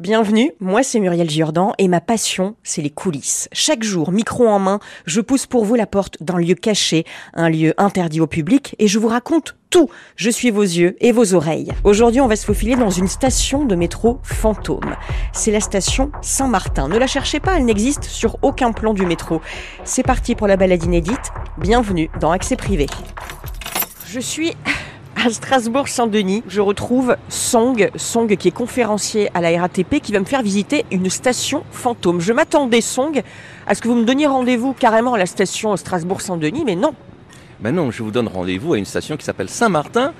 Bienvenue, moi c'est Muriel Giordan et ma passion, c'est les coulisses. Chaque jour, micro en main, je pousse pour vous la porte d'un lieu caché, un lieu interdit au public et je vous raconte tout. Je suis vos yeux et vos oreilles. Aujourd'hui, on va se faufiler dans une station de métro fantôme. C'est la station Saint-Martin. Ne la cherchez pas, elle n'existe sur aucun plan du métro. C'est parti pour la balade inédite. Bienvenue dans Accès Privé. Je suis à Strasbourg-Saint-Denis, je retrouve Song, Song qui est conférencier à la RATP, qui va me faire visiter une station fantôme. Je m'attendais, Song, à ce que vous me donniez rendez-vous carrément à la station Strasbourg-Saint-Denis, mais non. Ben non, je vous donne rendez-vous à une station qui s'appelle Saint-Martin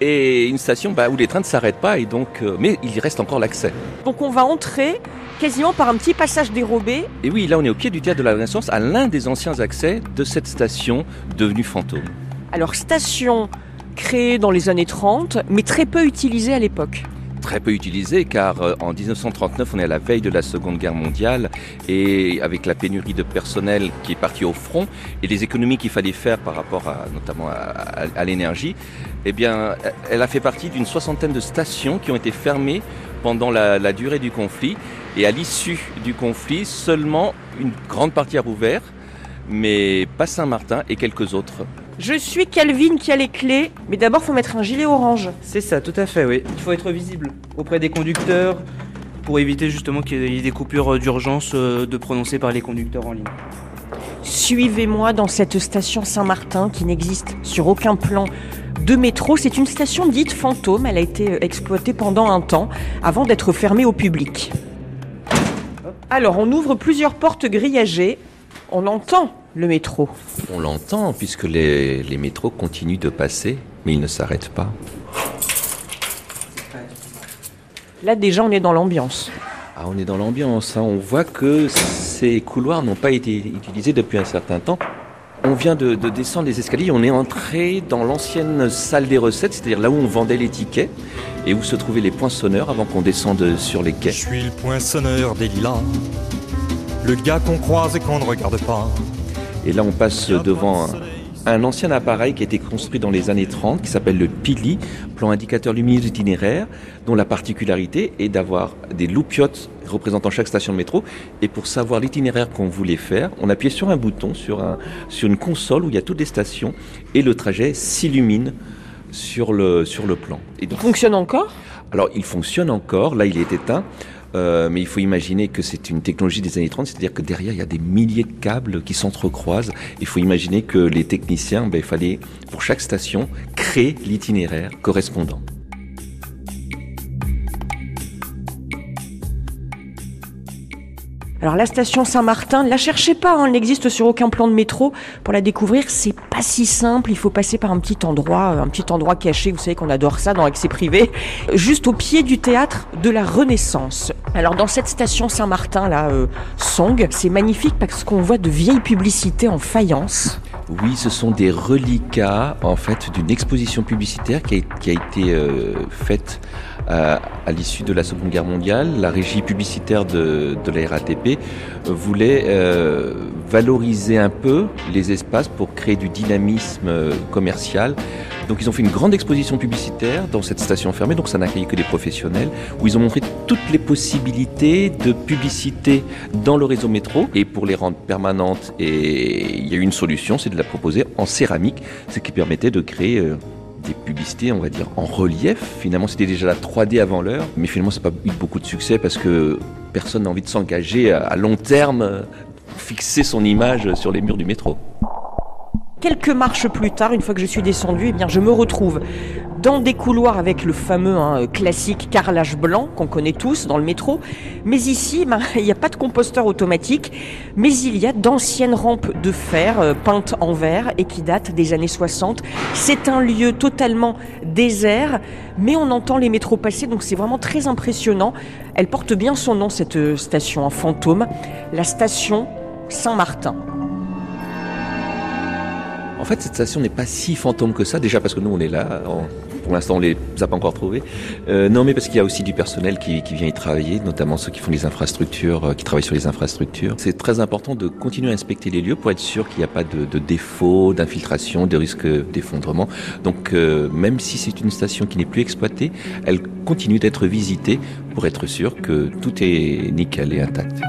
et une station bah, où les trains ne s'arrêtent pas et donc, euh, mais il reste encore l'accès. Donc on va entrer quasiment par un petit passage dérobé. Et oui, là on est au pied du théâtre de la Renaissance, à l'un des anciens accès de cette station devenue fantôme. Alors station créé dans les années 30, mais très peu utilisé à l'époque très peu utilisé car euh, en 1939 on est à la veille de la Seconde Guerre mondiale et avec la pénurie de personnel qui est parti au front et les économies qu'il fallait faire par rapport à, notamment à, l'énergie, eh bien elle a fait partie d'une soixantaine de stations qui ont été fermées pendant la, la durée du conflit et à l'issue du conflit seulement une grande partie a rouvert mais pas Saint-Martin et quelques autres. Je suis Calvin qui a les clés, mais d'abord faut mettre un gilet orange. C'est ça, tout à fait, oui. Il faut être visible auprès des conducteurs pour éviter justement qu'il y ait des coupures d'urgence euh, de prononcées par les conducteurs en ligne. Suivez-moi dans cette station Saint-Martin qui n'existe sur aucun plan de métro. C'est une station dite fantôme. Elle a été euh, exploitée pendant un temps avant d'être fermée au public. Alors, on ouvre plusieurs portes grillagées. On entend le métro On l'entend puisque les, métros continuent de passer, mais ils ne s'arrêtent pas. Là déjà on est dans l'ambiance. Ah, on est dans l'ambiance, hein. on voit que ces couloirs n'ont pas été utilisés depuis un certain temps. On vient de, descendre les escaliers, on est entré dans l'ancienne salle des recettes, c'est-à-dire là où on vendait les tickets et où se trouvaient les poinçonneurs avant qu'on descende sur les quais. Je suis le poinçonneur des lilas, le gars qu'on croise et qu'on ne regarde pas. Et là, on passe devant un, ancien appareil qui a été construit dans les années 30, qui s'appelle le PILI, plan indicateur lumineux itinéraire, dont la particularité est d'avoir des loupiotes représentant chaque station de métro. Et pour savoir l'itinéraire qu'on voulait faire, on appuyait sur un bouton, sur, un, sur une console où il y a toutes les stations, et le trajet s'illumine sur le, sur le plan. Et il fonctionne encore? Alors, il fonctionne encore. Là, il est éteint. Euh, mais il faut imaginer que c'est une technologie des années 30, c'est-à-dire que derrière, il y a des milliers de câbles qui s'entrecroisent. Il faut imaginer que les techniciens, ben, il fallait, pour chaque station, créer l'itinéraire correspondant. Alors la station Saint-Martin, la cherchez pas, hein, elle n'existe sur aucun plan de métro. Pour la découvrir, c'est pas si simple. Il faut passer par un petit endroit, un petit endroit caché. Vous savez qu'on adore ça dans l'accès privé, juste au pied du théâtre de la Renaissance. Alors dans cette station Saint-Martin là, euh, Song, c'est magnifique parce qu'on voit de vieilles publicités en faïence. Oui, ce sont des reliquats en fait d'une exposition publicitaire qui a, été euh, faite à, l'issue de la Seconde Guerre mondiale. La régie publicitaire de, la RATP voulait euh, valoriser un peu les espaces pour créer du dynamisme euh, commercial. Donc ils ont fait une grande exposition publicitaire dans cette station fermée, donc ça n'accueille que des professionnels, où ils ont montré toutes les possibilités de publicité dans le réseau métro. Et pour les rendre permanentes, et il y a eu une solution, c'est de la proposer en céramique, ce qui permettait de créer euh, des publicités, on va dire, en relief. Finalement, c'était déjà la 3D avant l'heure, mais finalement, ça n'a pas eu beaucoup de succès parce que personne n'a envie de s'engager à long terme euh, fixer son image sur les murs du métro. Quelques marches plus tard, une fois que je suis descendu, eh bien, je me retrouve dans des couloirs avec le fameux hein, classique carrelage blanc qu'on connaît tous dans le métro. Mais ici, ben, il n'y a pas de composteur automatique, mais il y a d'anciennes rampes de fer euh, peintes en vert et qui datent des années 60. C'est un lieu totalement désert, mais on entend les métros passer, donc c'est vraiment très impressionnant. Elle porte bien son nom, cette euh, station en fantôme, la station Saint-Martin. En fait, cette station n'est pas si fantôme que ça, déjà parce que nous, on est là, Pour l'instant, on les a pas encore trouvés. Euh, non, mais parce qu'il y a aussi du personnel qui, qui, vient y travailler, notamment ceux qui font les infrastructures, euh, qui travaillent sur les infrastructures. C'est très important de continuer à inspecter les lieux pour être sûr qu'il n'y a pas de, de défauts, d'infiltration, de risque d'effondrement. Donc, euh, même si c'est une station qui n'est plus exploitée, elle continue d'être visitée pour être sûr que tout est nickel et intact.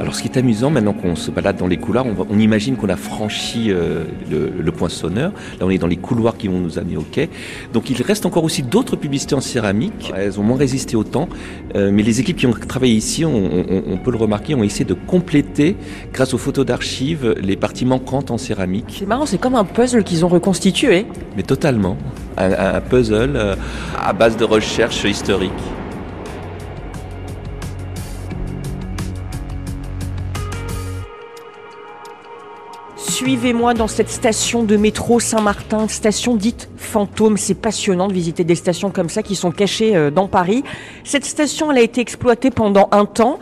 Alors ce qui est amusant, maintenant qu'on se balade dans les couloirs, on, on imagine qu'on a franchi euh, le, le, poinçonneur. Là, on est dans les couloirs qui vont nous amener au quai. Donc il reste encore aussi d'autres publicités en céramique. Elles ont moins résisté au temps. Euh, mais les équipes qui ont travaillé ici, on, on, on, peut le remarquer, ont essayé de compléter, grâce aux photos d'archives, les parties manquantes en céramique. C'est marrant, c'est comme un puzzle qu'ils ont reconstitué. Mais totalement. Un, un puzzle euh, à base de recherche historique. Suivez-moi dans cette station de métro Saint-Martin, station dite fantôme. C'est passionnant de visiter des stations comme ça qui sont cachées dans Paris. Cette station, elle a été exploitée pendant un temps.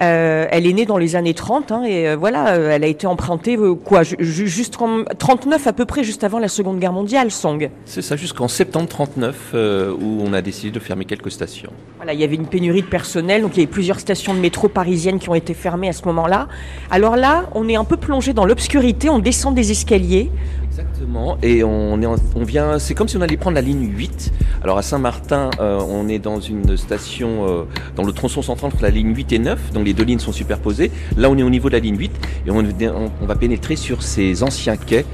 Euh, elle est née dans les années 30 hein, et euh, voilà, euh, elle a été empruntée quoi, juste en 39 à peu près, juste avant la Seconde Guerre mondiale, Song. C'est ça, jusqu'en septembre 39 euh, où on a décidé de fermer quelques stations. Voilà, il y avait une pénurie de personnel, donc il y avait plusieurs stations de métro parisiennes qui ont été fermées à ce moment-là. Alors là, on est un peu plongé dans l'obscurité, on descend des escaliers. Exactement, et on, est on vient, c'est comme si on allait prendre la ligne 8. Alors à Saint-Martin, euh, on est dans une station, euh, dans le tronçon central entre la ligne 8 et 9, donc les deux lignes sont superposées. Là, on est au niveau de la ligne 8 et on va pénétrer sur ces anciens quais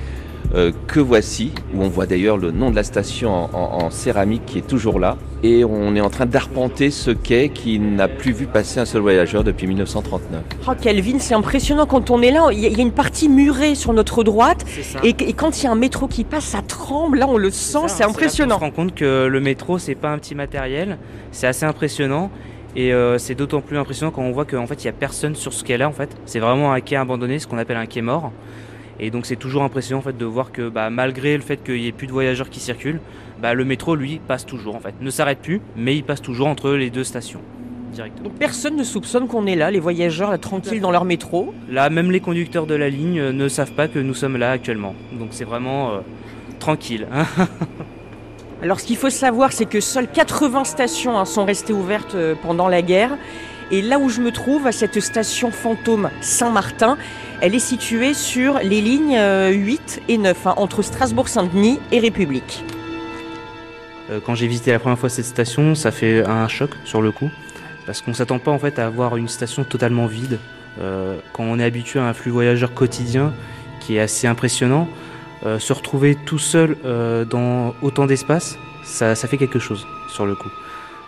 euh, que voici, où on voit d'ailleurs le nom de la station en, en, en, céramique qui est toujours là. Et on est en train d'arpenter ce quai qui n'a plus vu passer un seul voyageur depuis 1939. Oh Kelvin, c'est impressionnant quand on est là, il y, a une partie murée sur notre droite, et, et, quand il y a un métro qui passe, ça tremble, là on le sent, c'est impressionnant. On se rend compte que le métro, c'est pas un petit matériel, c'est assez impressionnant. Et euh, c'est d'autant plus impressionnant quand on voit qu'en fait il n'y a personne sur ce quai-là en fait. C'est vraiment un quai abandonné, ce qu'on appelle un quai mort. Et donc c'est toujours impressionnant en fait de voir que bah, malgré le fait qu'il n'y ait plus de voyageurs qui circulent, bah, le métro lui passe toujours en fait. Ne s'arrête plus, mais il passe toujours entre les deux stations. Directement. Donc personne ne soupçonne qu'on est là, les voyageurs là tranquilles dans leur métro. Là, même les conducteurs de la ligne euh, ne savent pas que nous sommes là actuellement. Donc c'est vraiment euh, tranquille. Alors ce qu'il faut savoir, c'est que seules 80 stations hein, sont restées ouvertes euh, pendant la guerre. Et là où je me trouve, à cette station fantôme Saint-Martin, elle est située sur les lignes 8 et 9, hein, entre Strasbourg-Saint-Denis et République. Euh, quand j'ai visité la première fois cette station, ça fait un choc sur le coup, parce qu'on s'attend pas en fait à avoir une station totalement vide. Euh, quand on est habitué à un flux voyageur quotidien qui est assez impressionnant, euh, se retrouver tout seul euh, dans autant d'espace, ça, fait quelque chose sur le coup.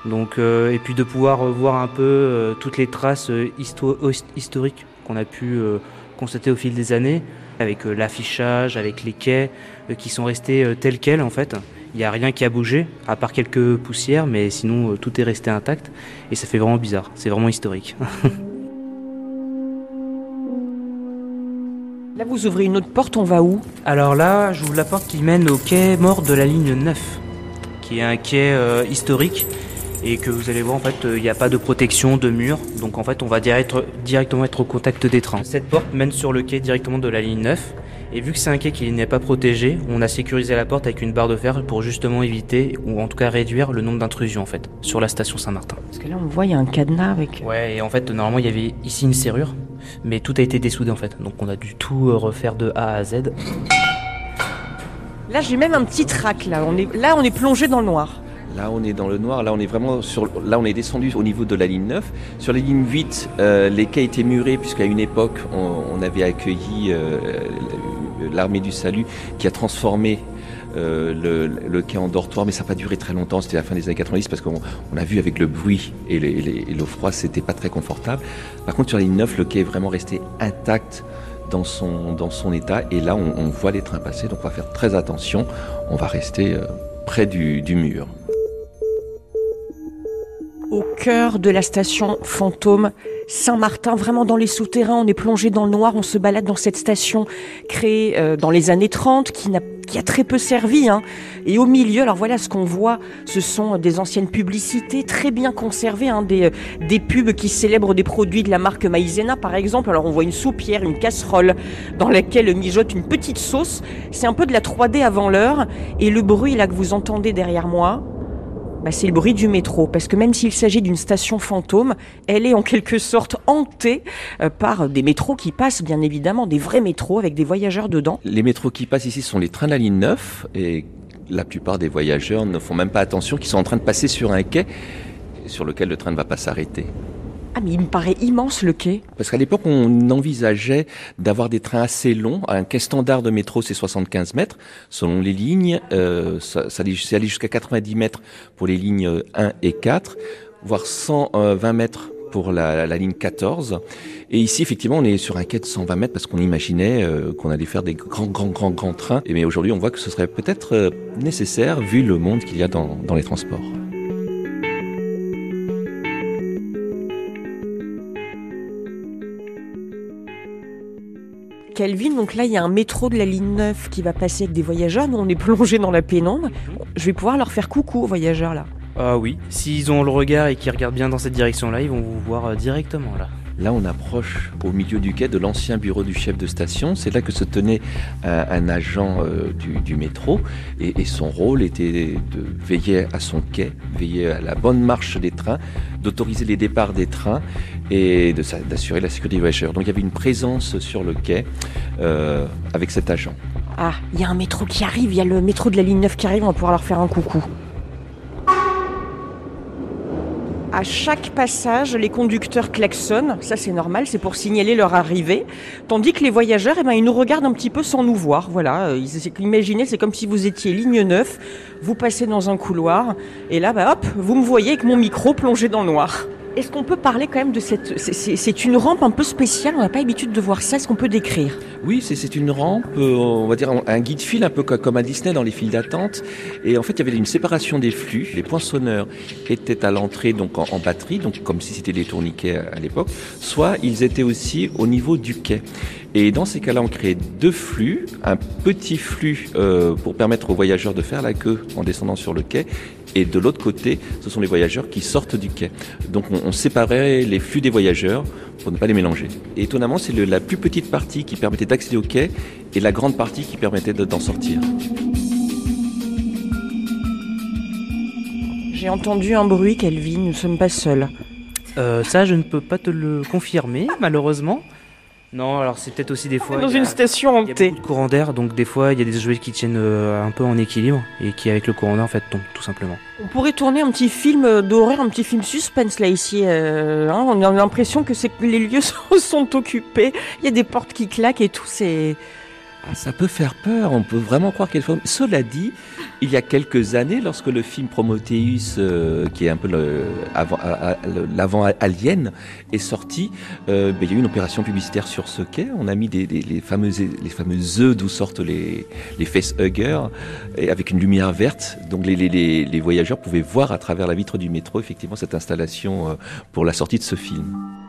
Donc, euh, et puis de pouvoir voir un peu euh, toutes les traces histo historiques qu'on a pu euh, constater au fil des années, avec l'affichage, avec les quais qui sont restés tels quels en fait. Il n'y a rien qui a bougé, à part quelques poussières, mais sinon tout est resté intact. Et ça fait vraiment bizarre, c'est vraiment historique. Là, vous ouvrez une autre porte, on va où? Alors là, j'ouvre la porte qui mène au quai mort de la ligne 9, qui est un quai euh, historique et que vous allez voir en fait il euh, n'y a pas de protection de mur donc en fait on va direct, directement être au contact des trains. Cette porte mène sur le quai directement de la ligne 9 et vu que c'est un quai qui n'est pas protégé, on a sécurisé la porte avec une barre de fer pour justement éviter ou en tout cas réduire le nombre d'intrusions en fait sur la station Saint-Martin. Parce que là on voit il y a un cadenas avec. Ouais et en fait normalement il y avait ici une serrure mais tout a été dessoudé en fait donc on a dû tout euh, refaire de A à Z. Là j'ai même un petit trac là on est là on est plongé dans le noir. Là, on est dans le noir. Là, on est vraiment sur. Là, on est descendu au niveau de la ligne 9. Sur la ligne 8, euh, les quais étaient murés, puisqu'à une époque, on, avait accueilli euh, l'armée du salut qui a transformé euh, le, quai en dortoir, mais ça n'a pas duré très longtemps. C'était la fin des années 90 parce qu'on on a vu avec le bruit et, l'eau froide, c'était pas très confortable. Par contre, sur la ligne 9, le quai est vraiment resté intact dans son, état. Et là, on, voit les trains passer, donc on va faire très attention. On va rester euh, près du mur au cœur de la station fantôme Saint-Martin, vraiment dans les souterrains, on est plongé dans le noir, on se balade dans cette station créée euh, dans les années 30 qui, a très peu servi. Hein. Et au milieu, alors voilà ce qu'on voit, ce sont des anciennes publicités très bien conservées, hein, des, des pubs qui célèbrent des produits de la marque Maïzena par exemple. Alors on voit une soupière, une casserole dans laquelle mijote une petite sauce. C'est un peu de la 3D avant l'heure. Et le bruit là que vous entendez derrière moi, bah, c'est le bruit du métro, parce que même s'il s'agit d'une station fantôme, elle est en quelque sorte hantée euh, par des métros qui passent, bien évidemment, des vrais métros avec des voyageurs dedans. Les métros qui passent ici sont les trains de la ligne 9, et la plupart des voyageurs ne font même pas attention qu'ils sont en train de passer sur un quai sur lequel le train ne va pas s'arrêter. Ah mais il me paraît immense le quai. Parce qu'à l'époque, on envisageait d'avoir des trains assez longs. Un quai standard de métro, c'est 75 mètres. Selon les lignes, euh, ça, ça allait jusqu'à 90 mètres pour les lignes 1 et 4, voire 120 mètres pour la, la, ligne 14. Et ici, effectivement, on est sur un quai de 120 mètres parce qu'on imaginait euh, qu'on allait faire des grands, grands, grands, grands trains. Et mais aujourd'hui, on voit que ce serait peut-être euh, nécessaire vu le monde qu'il y a dans, dans les transports. Calvin, donc là il y a un métro de la ligne 9 qui va passer avec des voyageurs, nous on est plongé dans la pénombre. Je vais pouvoir leur faire coucou aux voyageurs là. Ah oui, s'ils ont le regard et qu'ils regardent bien dans cette direction-là, ils vont vous voir euh, directement là. Là, on approche au milieu du quai de l'ancien bureau du chef de station. C'est là que se tenait un, un agent euh, du, métro et, et, son rôle était de veiller à son quai, veiller à la bonne marche des trains, d'autoriser les départs des trains et d'assurer la sécurité des voyageurs. Donc il y avait une présence sur le quai euh, avec cet agent. Ah, il y a un métro qui arrive, il y a le métro de la ligne 9 qui arrive, on va pouvoir leur faire un coucou. À chaque passage, les conducteurs klaxonnent, ça c'est normal, c'est pour signaler leur arrivée, tandis que les voyageurs, eh ben, ils nous regardent un petit peu sans nous voir. Voilà, imaginez, c'est comme si vous étiez ligne 9, vous passez dans un couloir, et là, bah, hop, vous me voyez avec mon micro plongé dans le noir. Est-ce qu'on peut parler quand même de cette... C'est une rampe un peu spéciale, on n'a pas l'habitude de voir ça, est-ce qu'on peut décrire? Oui, c'est une rampe, euh, on va dire un guide fil, un peu comme à Disney dans les files d'attente. Et en fait, il y avait une séparation des flux. Les poinçonneurs étaient à l'entrée donc en, batterie, donc comme si c'était des tourniquets à, à l'époque, soit ils étaient aussi au niveau du quai. Et dans ces cas-là, on crée deux flux, un petit flux euh, pour permettre aux voyageurs de faire la queue en descendant sur le quai, et de l'autre côté, ce sont les voyageurs qui sortent du quai. Donc on, on, séparait les flux des voyageurs pour ne pas les mélanger. Et étonnamment, c'est la plus petite partie qui permettait d'accéder au quai et la grande partie qui permettait d'en sortir. J'ai entendu un bruit, Kelvin, nous ne sommes pas seuls. Euh, ça, je ne peux pas te le confirmer, malheureusement. Non, alors c'est peut-être aussi des fois. Dans une a, station hantée. Il y a beaucoup de courant d'air, donc des fois il y a des jouets qui tiennent euh, un peu en équilibre et qui avec le courant d'air en fait tombent tout simplement. On pourrait tourner un petit film d'horreur, un petit film suspense là ici. Euh, hein, on a l'impression que, que les lieux sont occupés. Il y a des portes qui claquent et tout. C'est ah, ça peut faire peur, on peut vraiment croire qu'elle faut. Cela dit, il y a quelques années, lorsque le film Prometheus, euh, qui est un peu l'avant Alien, est sorti, euh, ben, il y a eu une opération publicitaire sur ce quai. On a mis des, des, les, fameuses, les fameux œufs d'où sortent les, les facehuggers, avec une lumière verte. Donc les, les, les voyageurs pouvaient voir à travers la vitre du métro, effectivement, cette installation euh, pour la sortie de ce film.